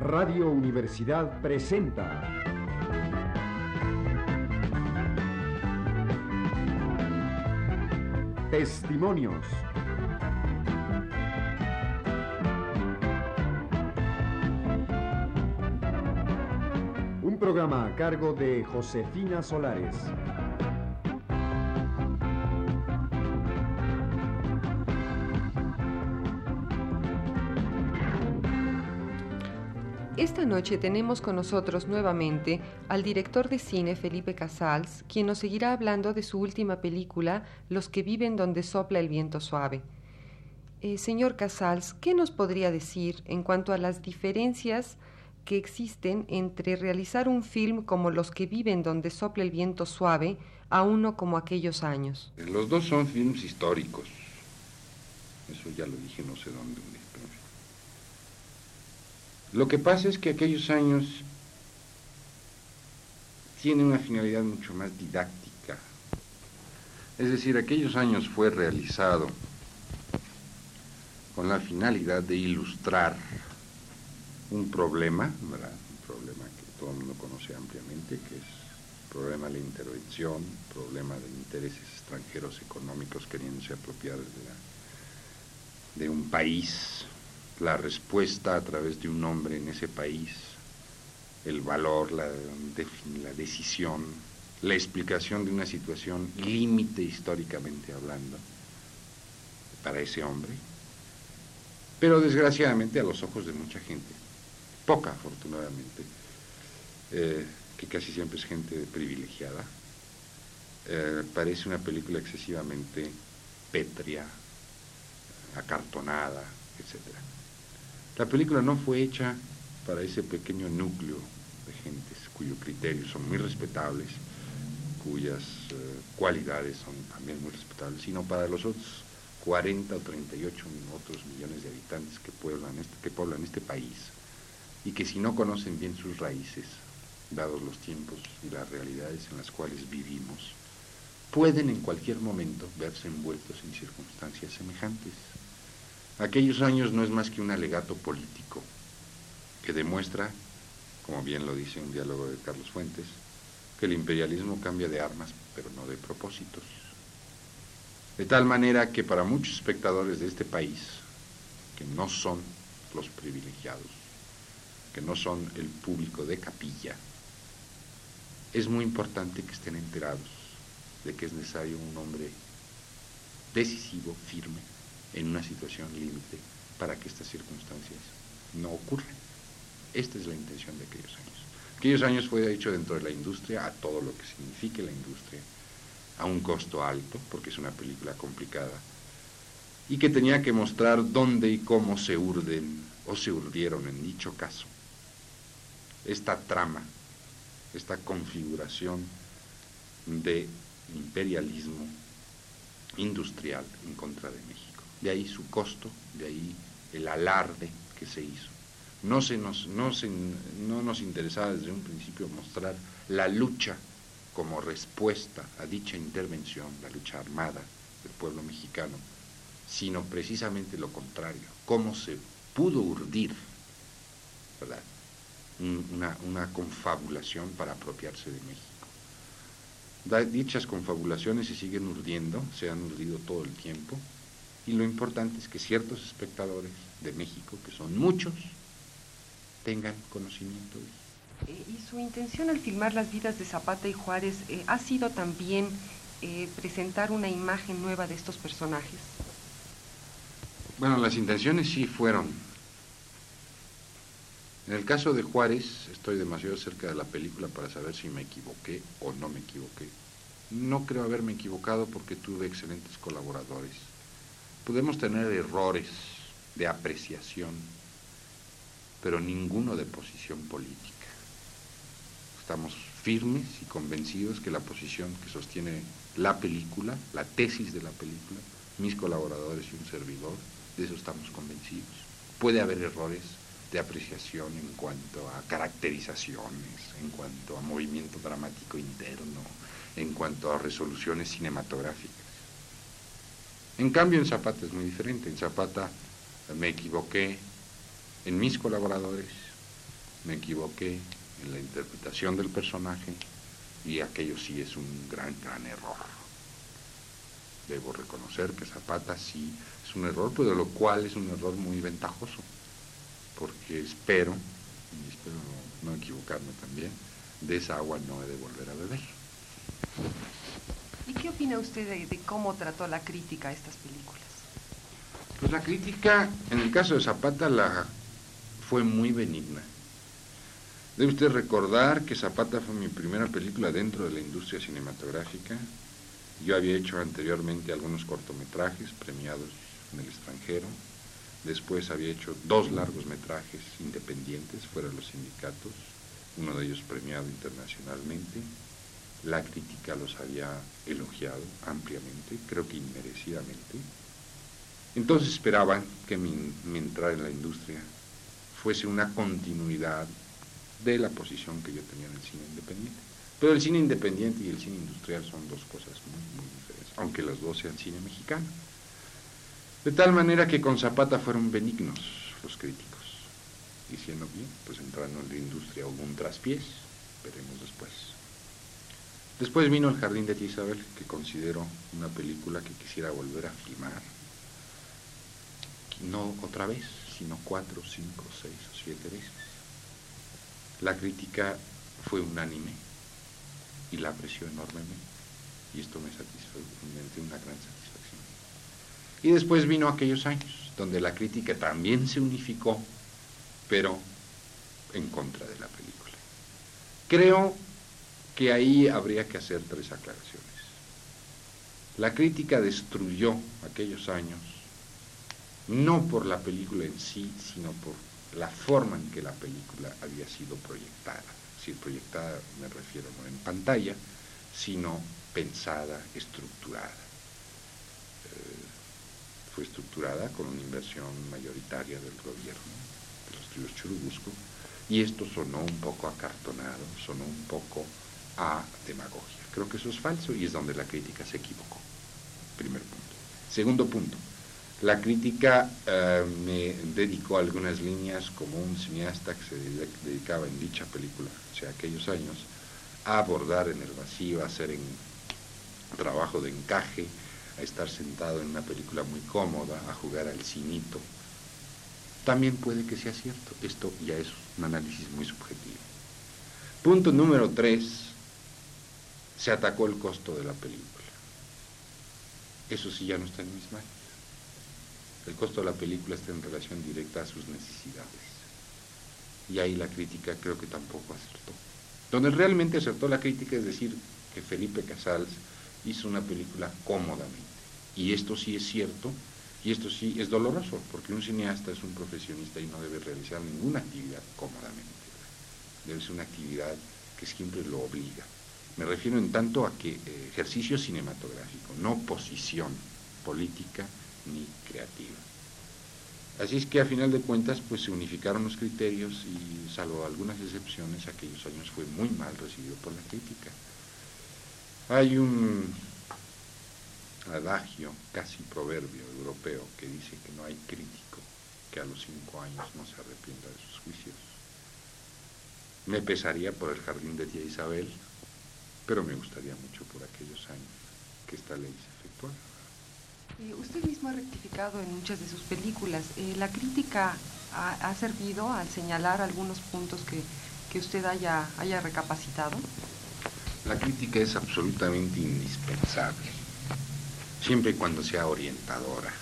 Radio Universidad presenta Testimonios. Un programa a cargo de Josefina Solares. Esta noche tenemos con nosotros nuevamente al director de cine Felipe Casals, quien nos seguirá hablando de su última película, Los que viven donde sopla el viento suave. Eh, señor Casals, ¿qué nos podría decir en cuanto a las diferencias que existen entre realizar un film como Los que viven donde sopla el viento suave a uno como aquellos años? Los dos son films históricos. Eso ya lo dije no sé dónde. Lo que pasa es que aquellos años tienen una finalidad mucho más didáctica. Es decir, aquellos años fue realizado con la finalidad de ilustrar un problema, un problema que todo el mundo conoce ampliamente, que es el problema de la intervención, problema de intereses extranjeros económicos queriéndose apropiar de, de un país la respuesta a través de un nombre en ese país, el valor, la, la decisión, la explicación de una situación límite históricamente hablando para ese hombre, pero desgraciadamente a los ojos de mucha gente, poca afortunadamente, eh, que casi siempre es gente privilegiada, eh, parece una película excesivamente pétrea, acartonada, etcétera. La película no fue hecha para ese pequeño núcleo de gentes cuyos criterios son muy respetables, cuyas eh, cualidades son también muy respetables, sino para los otros 40 o 38 otros millones de habitantes que pueblan, este, que poblan este país y que si no conocen bien sus raíces, dados los tiempos y las realidades en las cuales vivimos, pueden en cualquier momento verse envueltos en circunstancias semejantes. Aquellos años no es más que un alegato político que demuestra, como bien lo dice un diálogo de Carlos Fuentes, que el imperialismo cambia de armas, pero no de propósitos. De tal manera que para muchos espectadores de este país, que no son los privilegiados, que no son el público de capilla, es muy importante que estén enterados de que es necesario un hombre decisivo, firme, en una situación límite para que estas circunstancias no ocurran. Esta es la intención de aquellos años. Aquellos años fue hecho dentro de la industria a todo lo que signifique la industria, a un costo alto, porque es una película complicada, y que tenía que mostrar dónde y cómo se urden o se urdieron en dicho caso esta trama, esta configuración de imperialismo industrial en contra de México de ahí su costo, de ahí el alarde que se hizo. No, se nos, no, no nos interesaba desde un principio mostrar la lucha como respuesta a dicha intervención, la lucha armada del pueblo mexicano, sino precisamente lo contrario, cómo se pudo urdir. Una, una confabulación para apropiarse de México. Dichas confabulaciones se siguen urdiendo, se han urdido todo el tiempo, y lo importante es que ciertos espectadores de México, que son muchos, tengan conocimiento de eh, y su intención al filmar las vidas de Zapata y Juárez eh, ha sido también eh, presentar una imagen nueva de estos personajes. Bueno, las intenciones sí fueron. En el caso de Juárez, estoy demasiado cerca de la película para saber si me equivoqué o no me equivoqué. No creo haberme equivocado porque tuve excelentes colaboradores Podemos tener errores de apreciación, pero ninguno de posición política. Estamos firmes y convencidos que la posición que sostiene la película, la tesis de la película, mis colaboradores y un servidor, de eso estamos convencidos. Puede haber errores de apreciación en cuanto a caracterizaciones, en cuanto a movimiento dramático interno, en cuanto a resoluciones cinematográficas. En cambio, en Zapata es muy diferente. En Zapata Me equivoqué en mis colaboradores, me equivoqué en la interpretación del personaje y aquello sí es un gran, gran error. Debo reconocer que Zapata sí es un error, pero lo cual es un error muy ventajoso, porque espero, y espero no, equivocarme también, de esa agua no he de volver a beber. ¿Y qué opina usted de, cómo trató la crítica a estas películas? Pues la crítica, en el caso de Zapata, la fue muy benigna. Debe usted recordar que Zapata fue mi primera película dentro de la industria cinematográfica. Yo había hecho anteriormente algunos cortometrajes premiados en el extranjero. Después había hecho dos largos metrajes independientes fuera de los sindicatos, uno de ellos premiado internacionalmente. La crítica los había elogiado ampliamente, creo que inmerecidamente. Entonces esperaban que mi, mi entrada en la industria fuese una continuidad de la posición que yo tenía en el cine independiente. Pero el cine independiente y el cine industrial son dos cosas muy, muy diferentes, aunque los dos sean cine mexicano. De tal manera que con Zapata fueron benignos los críticos, diciendo bien, pues entrando en la industria hubo un traspiés, veremos después. Después vino El Jardín de Isabel, que considero una película que quisiera volver a filmar, no otra vez, sino cuatro, cinco, seis o siete veces. La crítica fue unánime y la apreció enormemente. Y esto me satisfue, me una gran satisfacción. Y después vino aquellos años, donde la crítica también se unificó, pero en contra de la película. Creo que ahí habría que hacer tres aclaraciones. La crítica destruyó aquellos años, no por la película en sí, sino por la forma en que la película había sido proyectada. Si proyectada me refiero no en pantalla, sino pensada, estructurada. Eh, fue estructurada con una inversión mayoritaria del gobierno, de los estudios Churubusco, y esto sonó un poco acartonado, sonó un poco a demagogia. Creo que eso es falso y es donde la crítica se equivocó. Primer punto. Segundo punto, la crítica eh, me dedicó algunas líneas como un cineasta que se dedicaba en dicha película, o sea, aquellos años, a abordar en el vacío, a hacer en trabajo de encaje, a estar sentado en una película muy cómoda, a jugar al cinito. También puede que sea cierto, esto ya es un análisis muy subjetivo. Punto número tres, se atacó el costo de la película. Eso sí ya no está en mis manos. El costo de la película está en relación directa a sus necesidades. Y ahí la crítica creo que tampoco acertó. Donde realmente acertó la crítica es decir que Felipe Casals hizo una película cómodamente. Y esto sí es cierto, y esto sí es doloroso, porque un cineasta es un profesionista y no debe realizar ninguna actividad cómodamente. Debe ser una actividad que siempre lo obliga. Me refiero en tanto a que eh, ejercicio cinematográfico, no posición política ni creativa. Así es que a final de cuentas pues se unificaron los criterios y salvo algunas excepciones aquellos años fue muy mal recibido por la crítica. Hay un adagio, casi proverbio europeo, que dice que no hay crítico que a los cinco años no se arrepienta de sus juicios. Me pesaría por el jardín de tía Isabel, pero me gustaría mucho por aquellos años que esta ley se efectuara usted mismo ha rectificado en muchas de sus películas. Eh, ¿La crítica ha, servido al señalar algunos puntos que, usted haya, haya recapacitado? La crítica es absolutamente indispensable, siempre y cuando sea orientadora.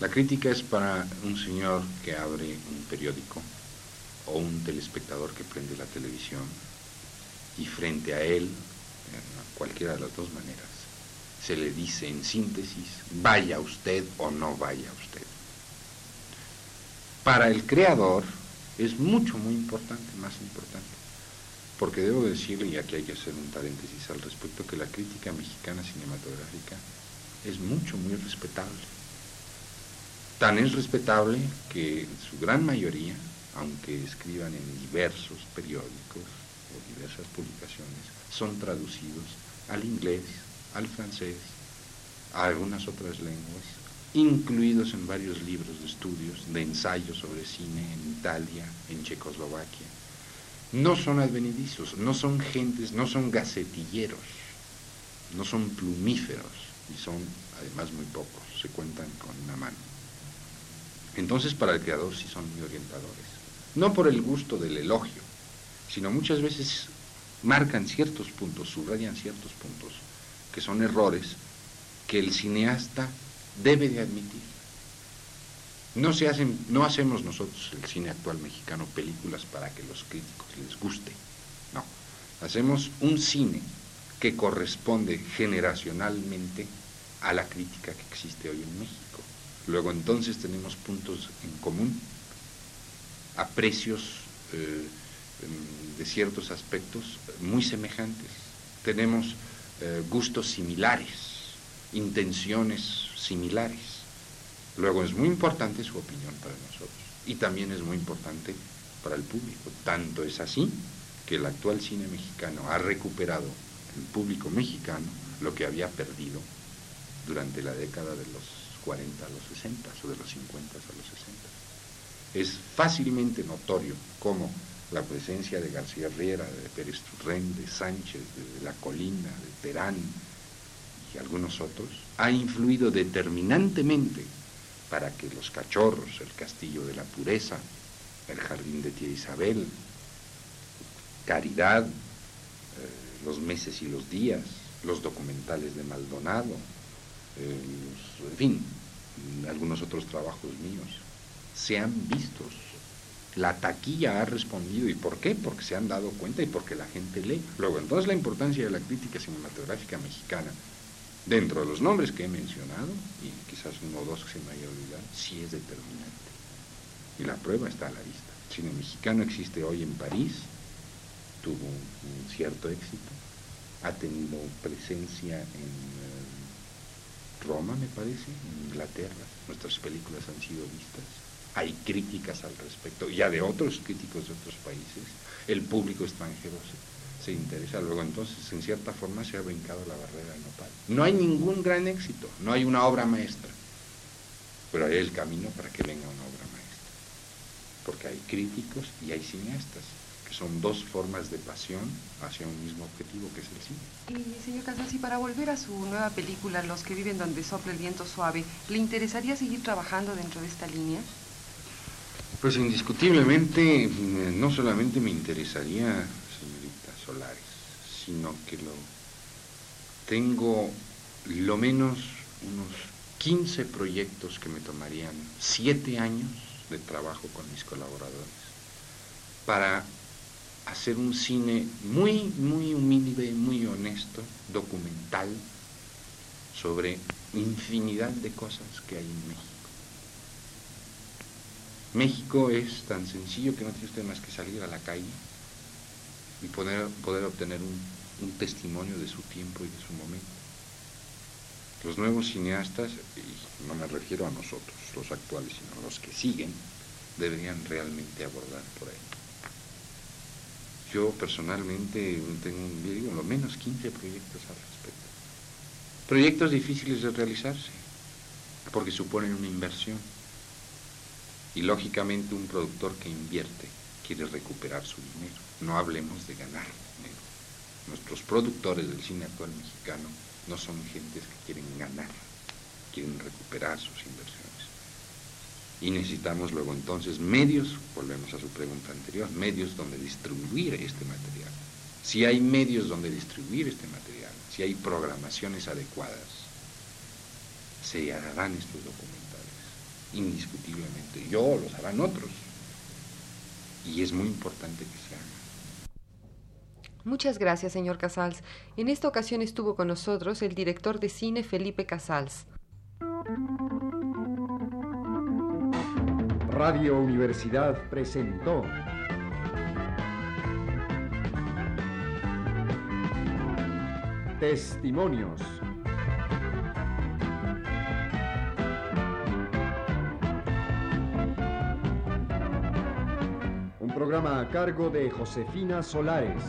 La crítica es para un señor que abre un periódico o un telespectador que prende la televisión y frente a él, en cualquiera de las dos maneras, se le dice en síntesis, vaya usted o no vaya usted. Para el creador es mucho, muy importante, más importante, porque debo decirle, y aquí hay que hacer un paréntesis al respecto, que la crítica mexicana cinematográfica es mucho, muy respetable. Tan es respetable que su gran mayoría, aunque escriban en diversos periódicos diversas publicaciones, son traducidos al inglés, al francés, a algunas otras lenguas incluidos en varios libros de estudios, de ensayos sobre cine en Italia, en Checoslovaquia. No son advenedizos, no son gentes, no son gacetilleros, no son plumíferos y son además muy pocos, se cuentan con una mano. Entonces para el creador sí son muy orientadores, no por el gusto del elogio, sino muchas veces marcan ciertos puntos, subrayan ciertos puntos que son errores que el cineasta debe de admitir. No, se hacen, no hacemos nosotros, el cine actual mexicano, películas para que los críticos les guste. No, hacemos un cine que corresponde generacionalmente a la crítica que existe hoy en México. Luego entonces tenemos puntos en común, aprecios eh, de ciertos aspectos muy semejantes. Tenemos eh, gustos similares, intenciones similares. Luego es muy importante su opinión para nosotros y también es muy importante para el público. Tanto es así que el actual cine mexicano ha recuperado el público mexicano lo que había perdido durante la década de los 40 a los 60 o de los 50 a los 60. Es fácilmente notorio cómo la presencia de García Riera, de Pérez Turren, de Sánchez, de La Colina, de Terán y algunos otros, ha influido determinantemente para que los cachorros, el castillo de la pureza, el jardín de tía Isabel, Caridad, eh, los meses y los días, los documentales de Maldonado, eh, en fin, algunos otros trabajos míos, sean vistos. La taquilla ha respondido. ¿Y por qué? Porque se han dado cuenta y porque la gente lee. Luego, entonces la importancia de la crítica cinematográfica mexicana Dentro de los nombres que he mencionado, y quizás uno o dos que se me haya olvidado, sí es determinante. Y la prueba está a la vista. El cine mexicano existe hoy en París, tuvo un, cierto éxito, ha tenido presencia en eh, Roma, me parece, en Inglaterra. Nuestras películas han sido vistas. Hay críticas al respecto, ya de otros críticos de otros países. El público extranjero se interesa, luego entonces en cierta forma se ha brincado la barrera del nopal. No hay ningún gran éxito, no hay una obra maestra, pero hay el camino para que venga una obra maestra, porque hay críticos y hay cineastas, que son dos formas de pasión hacia un mismo objetivo que es el cine. Y señor Casas, y para volver a su nueva película, Los que viven donde sopla el viento suave, ¿le interesaría seguir trabajando dentro de esta línea? Pues indiscutiblemente, eh, no solamente me interesaría solares, sino que lo tengo lo menos unos 15 proyectos que me tomarían 7 años de trabajo con mis colaboradores para hacer un cine muy, muy humilde, muy honesto, documental, sobre infinidad de cosas que hay en México. México es tan sencillo que no tiene usted más que salir a la calle y poder, poder obtener un, testimonio de su tiempo y de su momento. Los nuevos cineastas, y no me refiero a nosotros, los actuales, sino los que siguen, deberían realmente abordar por ahí. Yo personalmente tengo, digo, lo menos 15 proyectos al respecto. Proyectos difíciles de realizarse, porque suponen una inversión. Y lógicamente un productor que invierte quiere recuperar su dinero. No hablemos de ganar dinero. Nuestros productores del cine actual mexicano no son gentes que quieren ganar, quieren recuperar sus inversiones. Y necesitamos luego entonces medios, volvemos a su pregunta anterior, medios donde distribuir este material. Si hay medios donde distribuir este material, si hay programaciones adecuadas, se harán estos documentales, indiscutiblemente. Yo los harán otros, y es muy importante que se haga. Muchas gracias, señor Casals. En esta ocasión estuvo con nosotros el director de cine Felipe Casals. Radio Universidad presentó Testimonios programa a cargo de Josefina Solares.